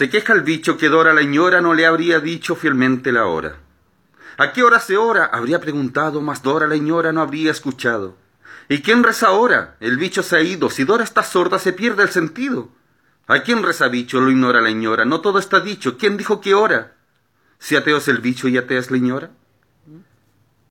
Se queja el bicho que Dora la ñora no le habría dicho fielmente la hora. ¿A qué hora se ora? Habría preguntado, mas Dora la ñora no habría escuchado. ¿Y quién reza ahora? El bicho se ha ido. Si Dora está sorda, se pierde el sentido. ¿A quién reza bicho? Lo ignora la ñora. No todo está dicho. ¿Quién dijo qué hora? Si ateo es el bicho y atea es la ñora.